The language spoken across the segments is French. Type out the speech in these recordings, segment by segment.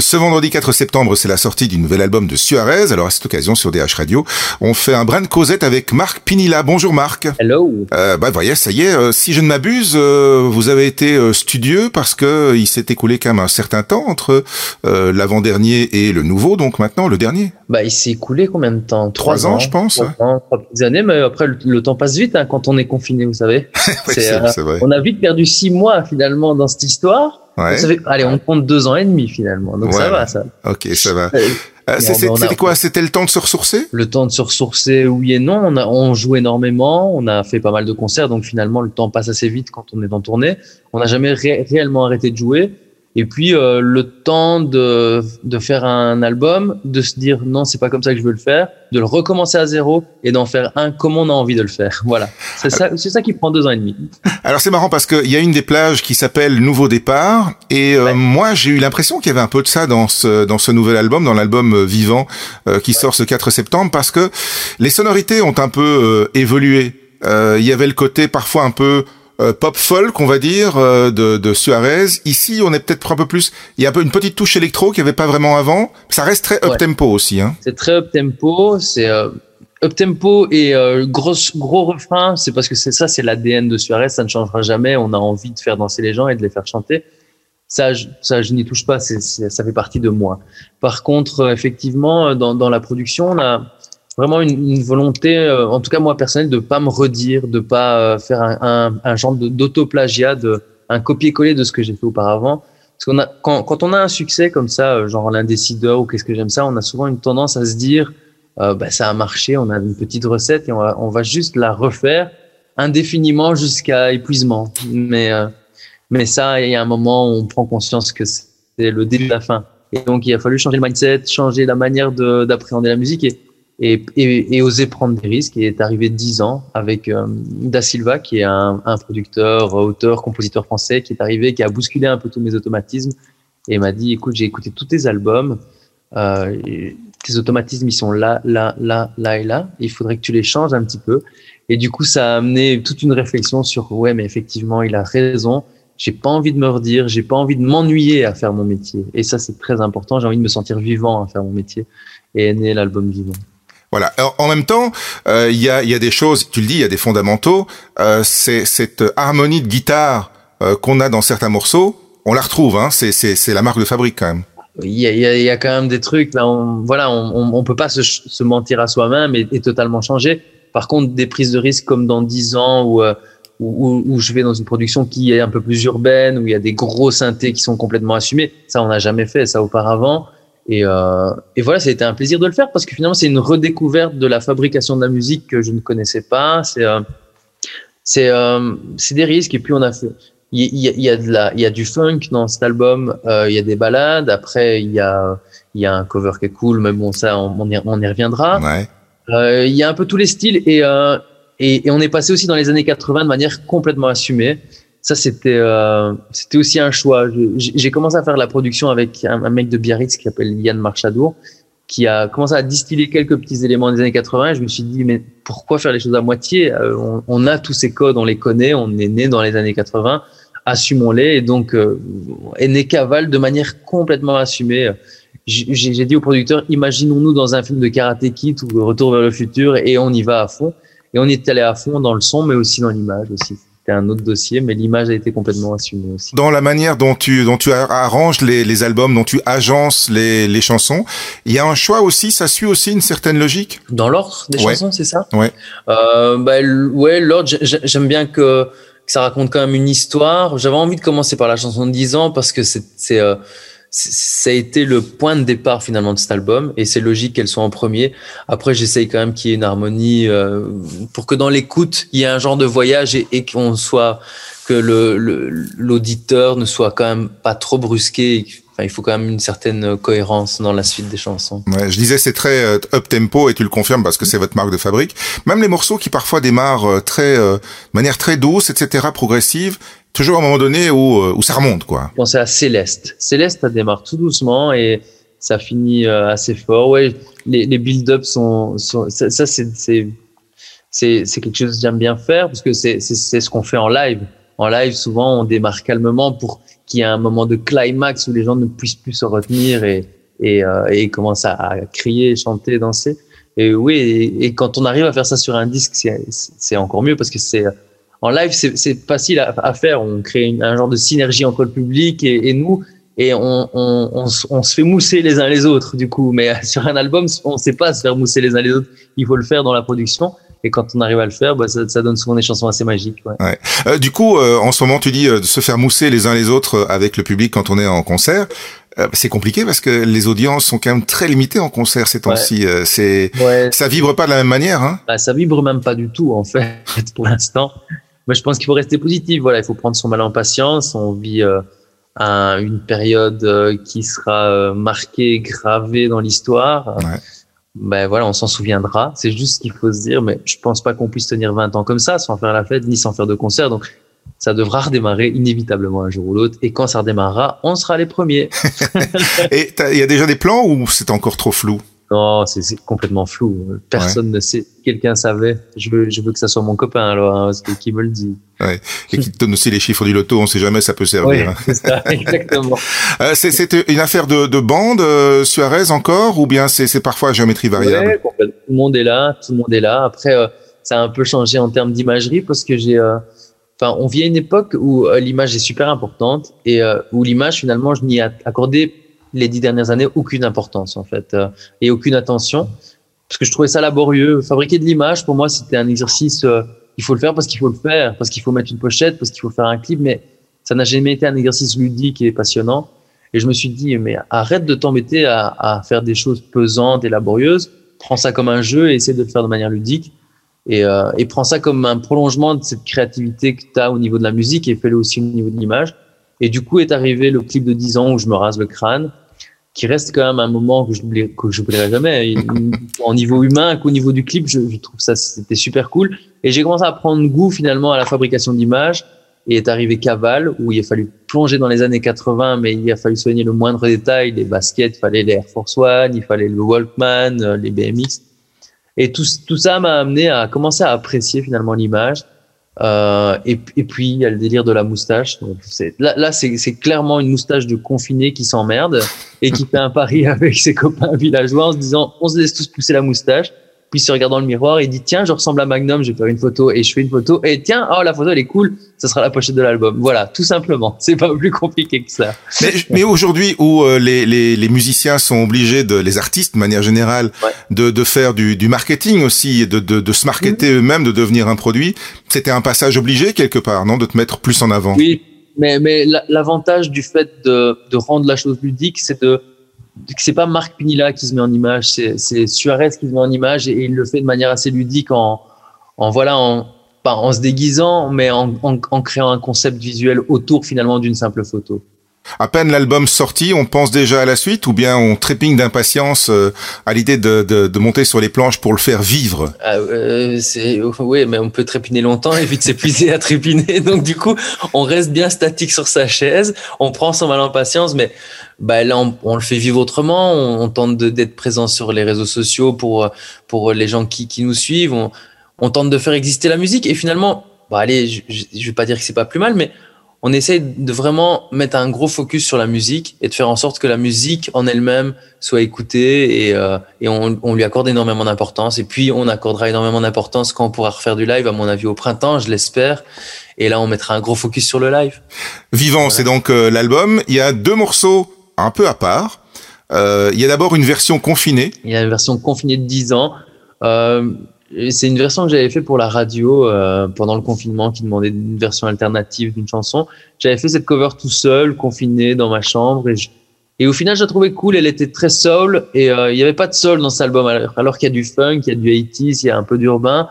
Ce vendredi 4 septembre, c'est la sortie du nouvel album de Suarez. Alors à cette occasion, sur DH Radio, on fait un brin de causette avec Marc Pinilla. Bonjour Marc. Hello. Euh, bah voyez, ça y est, euh, si je ne m'abuse, euh, vous avez été euh, studieux parce que il s'est écoulé quand même un certain temps entre l'avant-dernier et le nouveau, donc maintenant le dernier. Bah il s'est écoulé combien de temps? Trois, ans, je pense. Trois, ans, trois petites années, mais après le, temps passe vite hein, quand on est confiné, vous savez. c'est vrai. On a vite perdu six mois finalement dans cette histoire. Ouais. allez, on compte deux ans et demi finalement, donc ça va, ça. Ok, ça va. Euh, c'était quoi? C'était le temps de se ressourcer? Le temps de se ressourcer, oui et non. On, a, on joue énormément, on a fait pas mal de concerts, donc finalement le temps passe assez vite quand on est en tournée. On n'a jamais réellement arrêté de jouer. Et puis euh, le temps de, de faire un album, de se dire non, c'est pas comme ça que je veux le faire, de le recommencer à zéro et d'en faire un comme on a envie de le faire. Voilà, c'est ça, c'est ça qui prend deux ans et demi. Alors c'est marrant parce qu'il y a une des plages qui s'appelle Nouveau départ et euh, moi j'ai eu l'impression qu'il y avait un peu de ça dans ce dans ce nouvel album, dans l'album euh, Vivant euh, qui sort ce 4 septembre parce que les sonorités ont un peu évolué. Il y avait le côté parfois un peu euh, pop folk, on va dire, euh, de, de, Suarez. Ici, on est peut-être un peu plus. Il y a un peu une petite touche électro qu'il n'y avait pas vraiment avant. Ça reste très up tempo aussi. Hein. C'est très up tempo. C'est euh, up tempo et gros gros refrain. C'est parce que c'est ça, c'est l'ADN de Suarez. Ça ne changera jamais. On a envie de faire danser les gens et de les faire chanter. Ça, je, ça, je n'y touche pas. Ça fait partie de moi. Par contre, effectivement, dans, dans la production, on a vraiment une, une volonté, euh, en tout cas moi personnel, de pas me redire, de pas euh, faire un, un, un genre d'autoplagiat, un copier-coller de ce que j'ai fait auparavant. Parce qu'on a, quand, quand on a un succès comme ça, euh, genre l'indécideur ou qu'est-ce que j'aime ça, on a souvent une tendance à se dire, euh, bah, ça a marché, on a une petite recette et on va, on va juste la refaire indéfiniment jusqu'à épuisement. Mais, mais ça, il y a un moment où on prend conscience que c'est le début de la fin. Et donc, il a fallu changer le mindset, changer la manière d'appréhender la musique. Et, et, et, et, oser prendre des risques. Il est arrivé dix ans avec euh, Da Silva, qui est un, un, producteur, auteur, compositeur français, qui est arrivé, qui a bousculé un peu tous mes automatismes et m'a dit écoute, j'ai écouté tous tes albums, euh, tes automatismes ils sont là, là, là, là et là. Il faudrait que tu les changes un petit peu. Et du coup, ça a amené toute une réflexion sur ouais, mais effectivement, il a raison. J'ai pas envie de me redire, j'ai pas envie de m'ennuyer à faire mon métier. Et ça, c'est très important. J'ai envie de me sentir vivant à faire mon métier. Et est l'album Vivant. Voilà. en même temps, euh, il y, a, y, a, des choses, tu le dis, il y a des fondamentaux. Euh, c'est cette harmonie de guitare euh, qu'on a dans certains morceaux, on la retrouve. Hein, c'est la marque de fabrique quand même. Il y a, il y a quand même des trucs. Là, on, voilà, on, on, peut pas se, se mentir à soi-même et, et, totalement changer. Par contre, des prises de risque comme dans 10 ans où, où, où, je vais dans une production qui est un peu plus urbaine, où il y a des gros synthés qui sont complètement assumés, ça on n'a jamais fait ça auparavant. Et, euh, et, voilà, ça a été un plaisir de le faire parce que finalement, c'est une redécouverte de la fabrication de la musique que je ne connaissais pas. C'est euh, c'est euh, des risques. Et puis, on a fait. Il y, a, il y, a de la, il y a du funk dans cet album. Euh, il y a des balades. Après, il y a, il y a un cover qui est cool, mais bon, ça, on, on, y, on y, reviendra. Ouais. Euh, il y a un peu tous les styles et, euh, et, et on est passé aussi dans les années 80 de manière complètement assumée ça c'était euh, c'était aussi un choix. J'ai commencé à faire la production avec un, un mec de Biarritz qui s'appelle Yann Marchadour, qui a commencé à distiller quelques petits éléments des années 80. Et je me suis dit mais pourquoi faire les choses à moitié? Euh, on, on, a tous ces codes, on les connaît, on est né dans les années 80, assumons-les. Et donc euh, né Caval de manière complètement assumée. J'ai dit au producteur imaginons-nous dans un film de Karate Kid ou Retour vers le futur et on y va à fond. Et on est allé à fond dans le son, mais aussi dans l'image aussi un autre dossier, mais l'image a été complètement assumée aussi. Dans la manière dont tu dont tu arranges les, les albums, dont tu agences les, les chansons, il y a un choix aussi, ça suit aussi une certaine logique? Dans l'ordre des ouais. chansons, c'est ça? Ouais. Euh, bah, ouais, l'ordre. J'aime bien que, que, ça raconte quand même une histoire. J'avais envie de commencer par la chanson de 10 ans parce que c'est c'est euh, ça a été le point de départ finalement de cet album et c'est logique qu'elle soit en premier. Après, j'essaye quand même qu'il y ait une harmonie euh, pour que dans l'écoute, il y ait un genre de voyage et, et qu'on soit que le l'auditeur ne soit quand même pas trop brusqué. Enfin, il faut quand même une certaine cohérence dans la suite des chansons. Ouais, je disais c'est très euh, up tempo et tu le confirmes parce que c'est votre marque de fabrique. Même les morceaux qui parfois démarrent euh, très euh, de manière très douce, etc., progressive, toujours à un moment donné où, où ça remonte, quoi. Pensez à Céleste. Céleste, ça démarre tout doucement et ça finit assez fort. Ouais, les, les build-ups sont, sont, ça, ça c'est c'est c'est quelque chose que j'aime bien faire parce que c'est ce qu'on fait en live. En live, souvent, on démarre calmement pour qu'il y ait un moment de climax où les gens ne puissent plus se retenir et, et, euh, et commencent à, crier, chanter, danser. Et oui, et, quand on arrive à faire ça sur un disque, c'est encore mieux parce que c'est en live, c'est facile à, faire. On crée un genre de synergie entre le public et, et nous, et on, on, on, on, se fait mousser les uns les autres du coup. Mais sur un album, on ne sait pas se faire mousser les uns les autres. Il faut le faire dans la production. Et quand on arrive à le faire, bah, ça, ça donne souvent des chansons assez magiques. Ouais. Ouais. Euh, du coup, euh, en ce moment, tu dis euh, de se faire mousser les uns les autres avec le public quand on est en concert. Euh, c'est compliqué parce que les audiences sont quand même très limitées en concert ces temps-ci. Ouais. c'est, ça vibre pas de la même manière. Hein bah, ça vibre même pas du tout en fait pour l'instant. Mais je pense qu'il faut rester positif. Voilà, il faut prendre son mal en patience. On vit un, une période qui sera marquée, gravée dans l'histoire. Ouais ben voilà, on s'en souviendra. C'est juste ce qu'il faut se dire, mais je pense pas qu'on puisse tenir 20 ans comme ça sans faire la fête ni sans faire de concert. Donc, ça devra redémarrer inévitablement un jour ou l'autre. Et quand ça redémarrera, on sera les premiers. et il y a déjà des plans ou c'est encore trop flou? Non, c'est complètement flou. Personne ouais. ne sait. Quelqu'un savait. Je veux, je veux que ça soit mon copain alors, hein, parce que qui me le dit. Ouais. Et qui te donne aussi les chiffres du loto. On sait jamais, ça peut servir. Ça, exactement. euh, une affaire de, de bande, euh, Suarez encore, ou bien c'est parfois à géométrie variable? Ouais, Tout le monde est là. Tout le monde est là. Après, euh, ça a un peu changé en termes d'imagerie parce que j'ai. Euh, enfin, on vit à une époque où euh, l'image est super importante et où l'image finalement, je n'y ai accordé les dix dernières années aucune importance en fait euh, et aucune attention parce que je trouvais ça laborieux. Fabriquer de l'image pour moi c'était un exercice. Euh, il faut le faire parce qu'il faut le faire, parce qu'il faut mettre une pochette, parce qu'il faut faire un clip, mais ça n'a jamais été un exercice ludique et passionnant. Et je me suis dit mais arrête de t'embêter à, à, faire des choses pesantes et laborieuses. Prends ça comme un jeu et essaie de le faire de manière ludique. Et, euh, et prends ça comme un prolongement de cette créativité que tu as au niveau de la musique et fais-le aussi au niveau de l'image. Et du coup est arrivé le clip de 10 ans où je me rase le crâne, qui reste quand même un moment que je que j'oublierai jamais. au niveau humain qu'au niveau du clip, je, trouve ça c'était super cool. Et j'ai commencé à prendre goût finalement à la fabrication d'images. Et est arrivé Caval, où il a fallu plonger dans les années 80, mais il a fallu soigner le moindre détail. Les baskets, il fallait les Air Force One, il fallait le Walkman, euh, les BMX. Et tout ça m'a amené à commencer à apprécier finalement l'image euh, et, et, puis il y a le délire de la moustache. Donc, là, là c'est clairement une moustache de confiné qui s'emmerde et qui fait un pari avec ses copains villageois en se disant on se laisse tous pousser la moustache puis se regarde dans le miroir et dit tiens je ressemble à Magnum je vais faire une photo et je fais une photo et tiens oh la photo elle est cool ça sera la pochette de l'album voilà tout simplement c'est pas plus compliqué que ça mais, mais aujourd'hui où euh, les, les, les, musiciens sont obligés de les artistes de manière générale ouais. de, de faire du, du marketing aussi de, de, de se marketer mmh. eux-mêmes de devenir un produit c'était un passage obligé quelque part non de te mettre plus en avant? Oui mais, mais l'avantage du fait de, de rendre la chose ludique c'est de c'est pas Marc Pinilla qui se met en image, c'est Suarez qui se met en image et, il le fait de manière assez ludique en, en voilà, en, pas en se déguisant, mais en, en, en créant un concept visuel autour finalement d'une simple photo. À peine l'album sorti, on pense déjà à la suite ou bien on trépigne d'impatience euh, à l'idée de, de, monter sur les planches pour le faire vivre? Ah, euh, Oui, mais on peut trépiner longtemps et vite s'épuiser à trépiner. Donc du coup, on reste bien statique sur sa chaise, on prend son mal en patience, mais bah, là, on, le fait vivre autrement. On, tente d'être présent sur les réseaux sociaux pour, pour les gens qui, qui nous suivent. On, tente de faire exister la musique et finalement, bah, allez, je, je vais pas dire que c'est pas plus mal, mais on essaye de vraiment mettre un gros focus sur la musique et de faire en sorte que la musique en elle-même soit écoutée et, euh, et on, on, lui accorde énormément d'importance. Et puis, on accordera énormément d'importance quand on pourra refaire du live, à mon avis, au printemps, je l'espère. Et là, on mettra un gros focus sur le live. Vivant, voilà. c'est donc euh, l'album. Il y a deux morceaux un peu à part. Euh, il y a d'abord une version confinée. Il y a une version confinée de 10 ans. Euh, c'est une version que j'avais fait pour la radio euh, pendant le confinement qui demandait une version alternative d'une chanson. J'avais fait cette cover tout seul, confiné dans ma chambre et, je... et au final je la trouvais cool. Elle était très soul et euh, il n'y avait pas de soul dans cet album alors, qu'il y a du funk, il y a du 80s, il y a un peu d'urbain.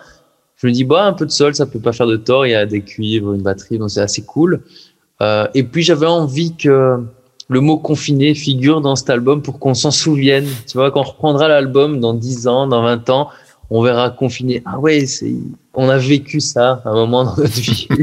Je me dis bah un peu de soul ça peut pas faire de tort. Il y a des cuivres, une batterie donc c'est assez cool. Euh, et puis j'avais envie que le mot confiné figure dans cet album pour qu'on s'en souvienne. Tu vois, quand on reprendra l'album dans 10 ans, dans 20 ans, on verra confiné. Ah ouais, c'est, on a vécu ça à un moment dans notre vie.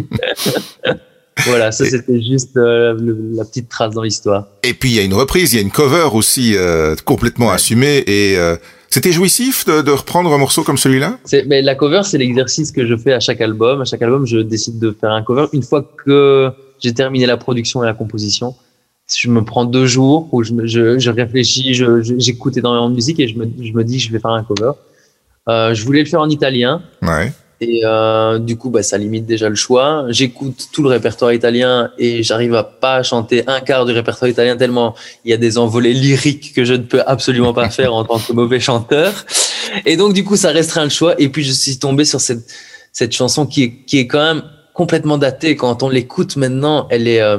Voilà, ça c'était juste euh, la petite trace dans l'histoire. Et puis il y a une reprise, il y a une cover aussi euh, complètement assumée et euh, c'était jouissif de, de, reprendre un morceau comme celui-là? Mais la cover, c'est l'exercice que je fais à chaque album. À chaque album, je décide de faire un cover. Une fois que j'ai terminé la production et la composition, je me prends deux jours où je, je, je réfléchis, j'écoute énormément de musique et je me, je me dis je vais faire un cover. Euh, je voulais le faire en italien. Ouais. Et euh, du coup, bah, ça limite déjà le choix. J'écoute tout le répertoire italien et j'arrive à pas chanter un quart du répertoire italien tellement il y a des envolées lyriques que je ne peux absolument pas faire en tant que mauvais chanteur. Et donc, du coup, ça restreint le choix. Et puis, je suis tombé sur cette, cette chanson qui est, qui est quand même complètement datée. Quand on l'écoute maintenant, elle est, euh,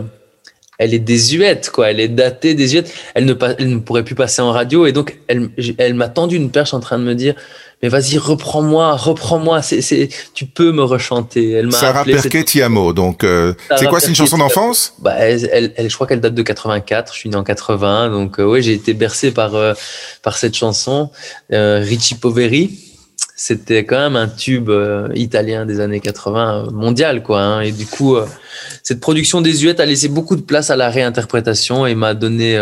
elle est désuète, quoi. Elle est datée, désuète. Elle ne, elle ne pourrait plus passer en radio. Et donc, elle, elle m'a tendu une perche en train de me dire, mais vas-y, reprends-moi, reprends-moi. C'est, c'est, tu peux me rechanter. Elle m'a Sarah Perquet Tiamo. Donc, euh, c'est quoi, c'est une chanson d'enfance? Bah, elle, elle, je crois qu'elle date de 84. Je suis né en 80, donc euh, ouais, j'ai été bercé par euh, par cette chanson. Euh, Richie Poveri, c'était quand même un tube italien des années 80 mondial, quoi. Hein, et du coup, cette production désuète a laissé beaucoup de place à la réinterprétation et m'a donné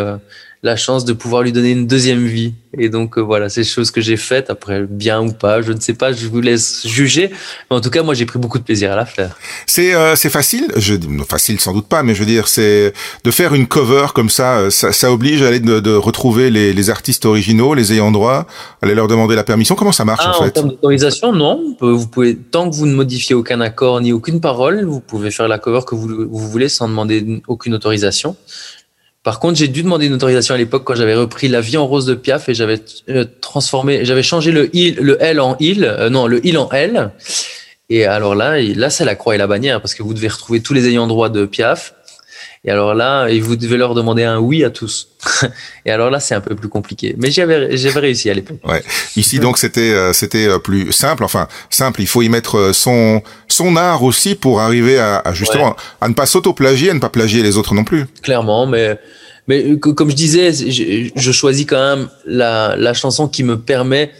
la chance de pouvoir lui donner une deuxième vie. Et donc euh, voilà, c'est choses que j'ai faites. Après, bien ou pas, je ne sais pas, je vous laisse juger. Mais en tout cas, moi, j'ai pris beaucoup de plaisir à la faire. C'est euh, c'est facile, je facile sans doute pas, mais je veux dire, c'est de faire une cover comme ça, euh, ça, ça oblige à aller de, de retrouver les, les, artistes originaux, les ayants droit, aller leur demander la permission. Comment ça marche ah, en fait En termes d'autorisation, non. Vous pouvez, tant que vous ne modifiez aucun accord ni aucune parole, vous pouvez faire la cover que vous, vous voulez sans demander aucune autorisation. Par contre, j'ai dû demander une autorisation à l'époque quand j'avais repris La vie en rose de Piaf et j'avais euh, transformé, j'avais changé le il, le L en il, euh, non, le il en L. Et alors là, là, c'est la croix et la bannière parce que vous devez retrouver tous les ayants droit de Piaf. Et alors là, et vous devez leur demander un oui à tous. et alors là, c'est un peu plus compliqué. Mais j'avais, j'avais réussi à l'époque. Ouais. Ici, donc, c'était, euh, c'était plus simple. Enfin, simple. Il faut y mettre son, son art aussi pour arriver à, à justement, à ne pas s'auto-plagier, à ne pas plagier les autres non plus. Clairement, mais, mais comme je disais, je, je choisis quand même la, la chanson qui me permet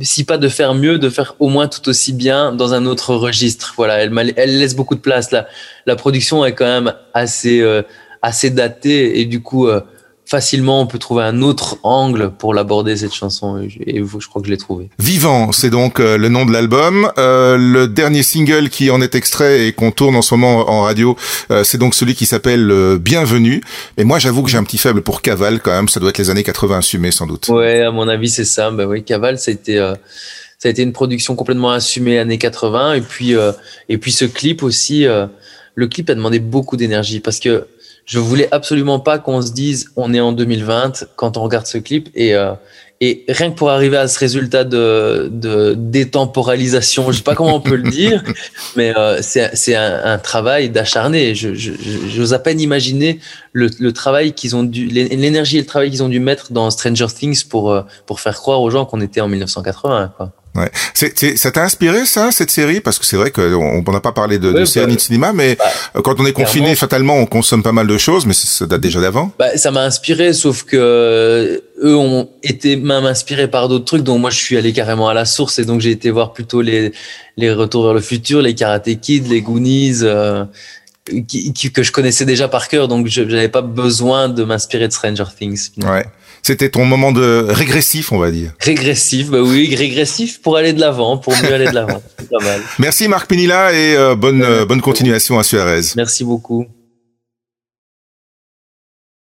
si pas de faire mieux, de faire au moins tout aussi bien dans un autre registre. Voilà, elle, laisse beaucoup de place. La, la production est quand même assez, euh, assez datée et du coup, euh, facilement on peut trouver un autre angle pour l'aborder cette chanson et je crois que je l'ai trouvé. Vivant, c'est donc euh, le nom de l'album. Euh, le dernier single qui en est extrait et qu'on tourne en ce moment en radio, euh, c'est donc celui qui s'appelle euh, Bienvenue. Et moi j'avoue que j'ai un petit faible pour Caval quand même, ça doit être les années 80 assumées sans doute. Ouais, à mon avis c'est ça. Bah oui, Caval ça a été ça a été une production complètement assumée années 80 et puis et puis ce clip aussi le clip a demandé beaucoup d'énergie parce que je voulais absolument pas qu'on se dise on est en 2020 quand on regarde ce clip et euh, et rien que pour arriver à ce résultat de, de détemporalisation, je sais pas comment on peut le dire, mais euh, c'est c'est un, un, travail d'acharné. Je j'ose à peine imaginer le, le travail qu'ils ont dû, l'énergie et le travail qu'ils ont dû mettre dans Stranger Things pour euh, pour faire croire aux gens qu'on était en 1980. Quoi. Ouais. C'est, ça t'a inspiré ça, cette série? Parce que c'est vrai qu'on n'a pas parlé de, de série ni de cinéma, mais bah, quand on est confiné, fatalement, on consomme pas mal de choses, mais ça date déjà d'avant. Bah, ça m'a inspiré, sauf que eux ont été même inspirés par d'autres trucs, donc moi je suis allé carrément à la source, et donc j'ai été voir plutôt les, les Retours vers le futur, les Karate Kid, les Goonies... Euh, qui, qui, que je connaissais déjà par cœur, donc je n'avais pas besoin de m'inspirer de Stranger Things. Ouais. C'était ton moment de régressif, on va dire. Régressif, bah oui, régressif pour aller de l'avant, pour mieux aller de l'avant. Merci Marc Pinilla et euh, bonne, euh, bonne continuation à Suarez. Merci beaucoup.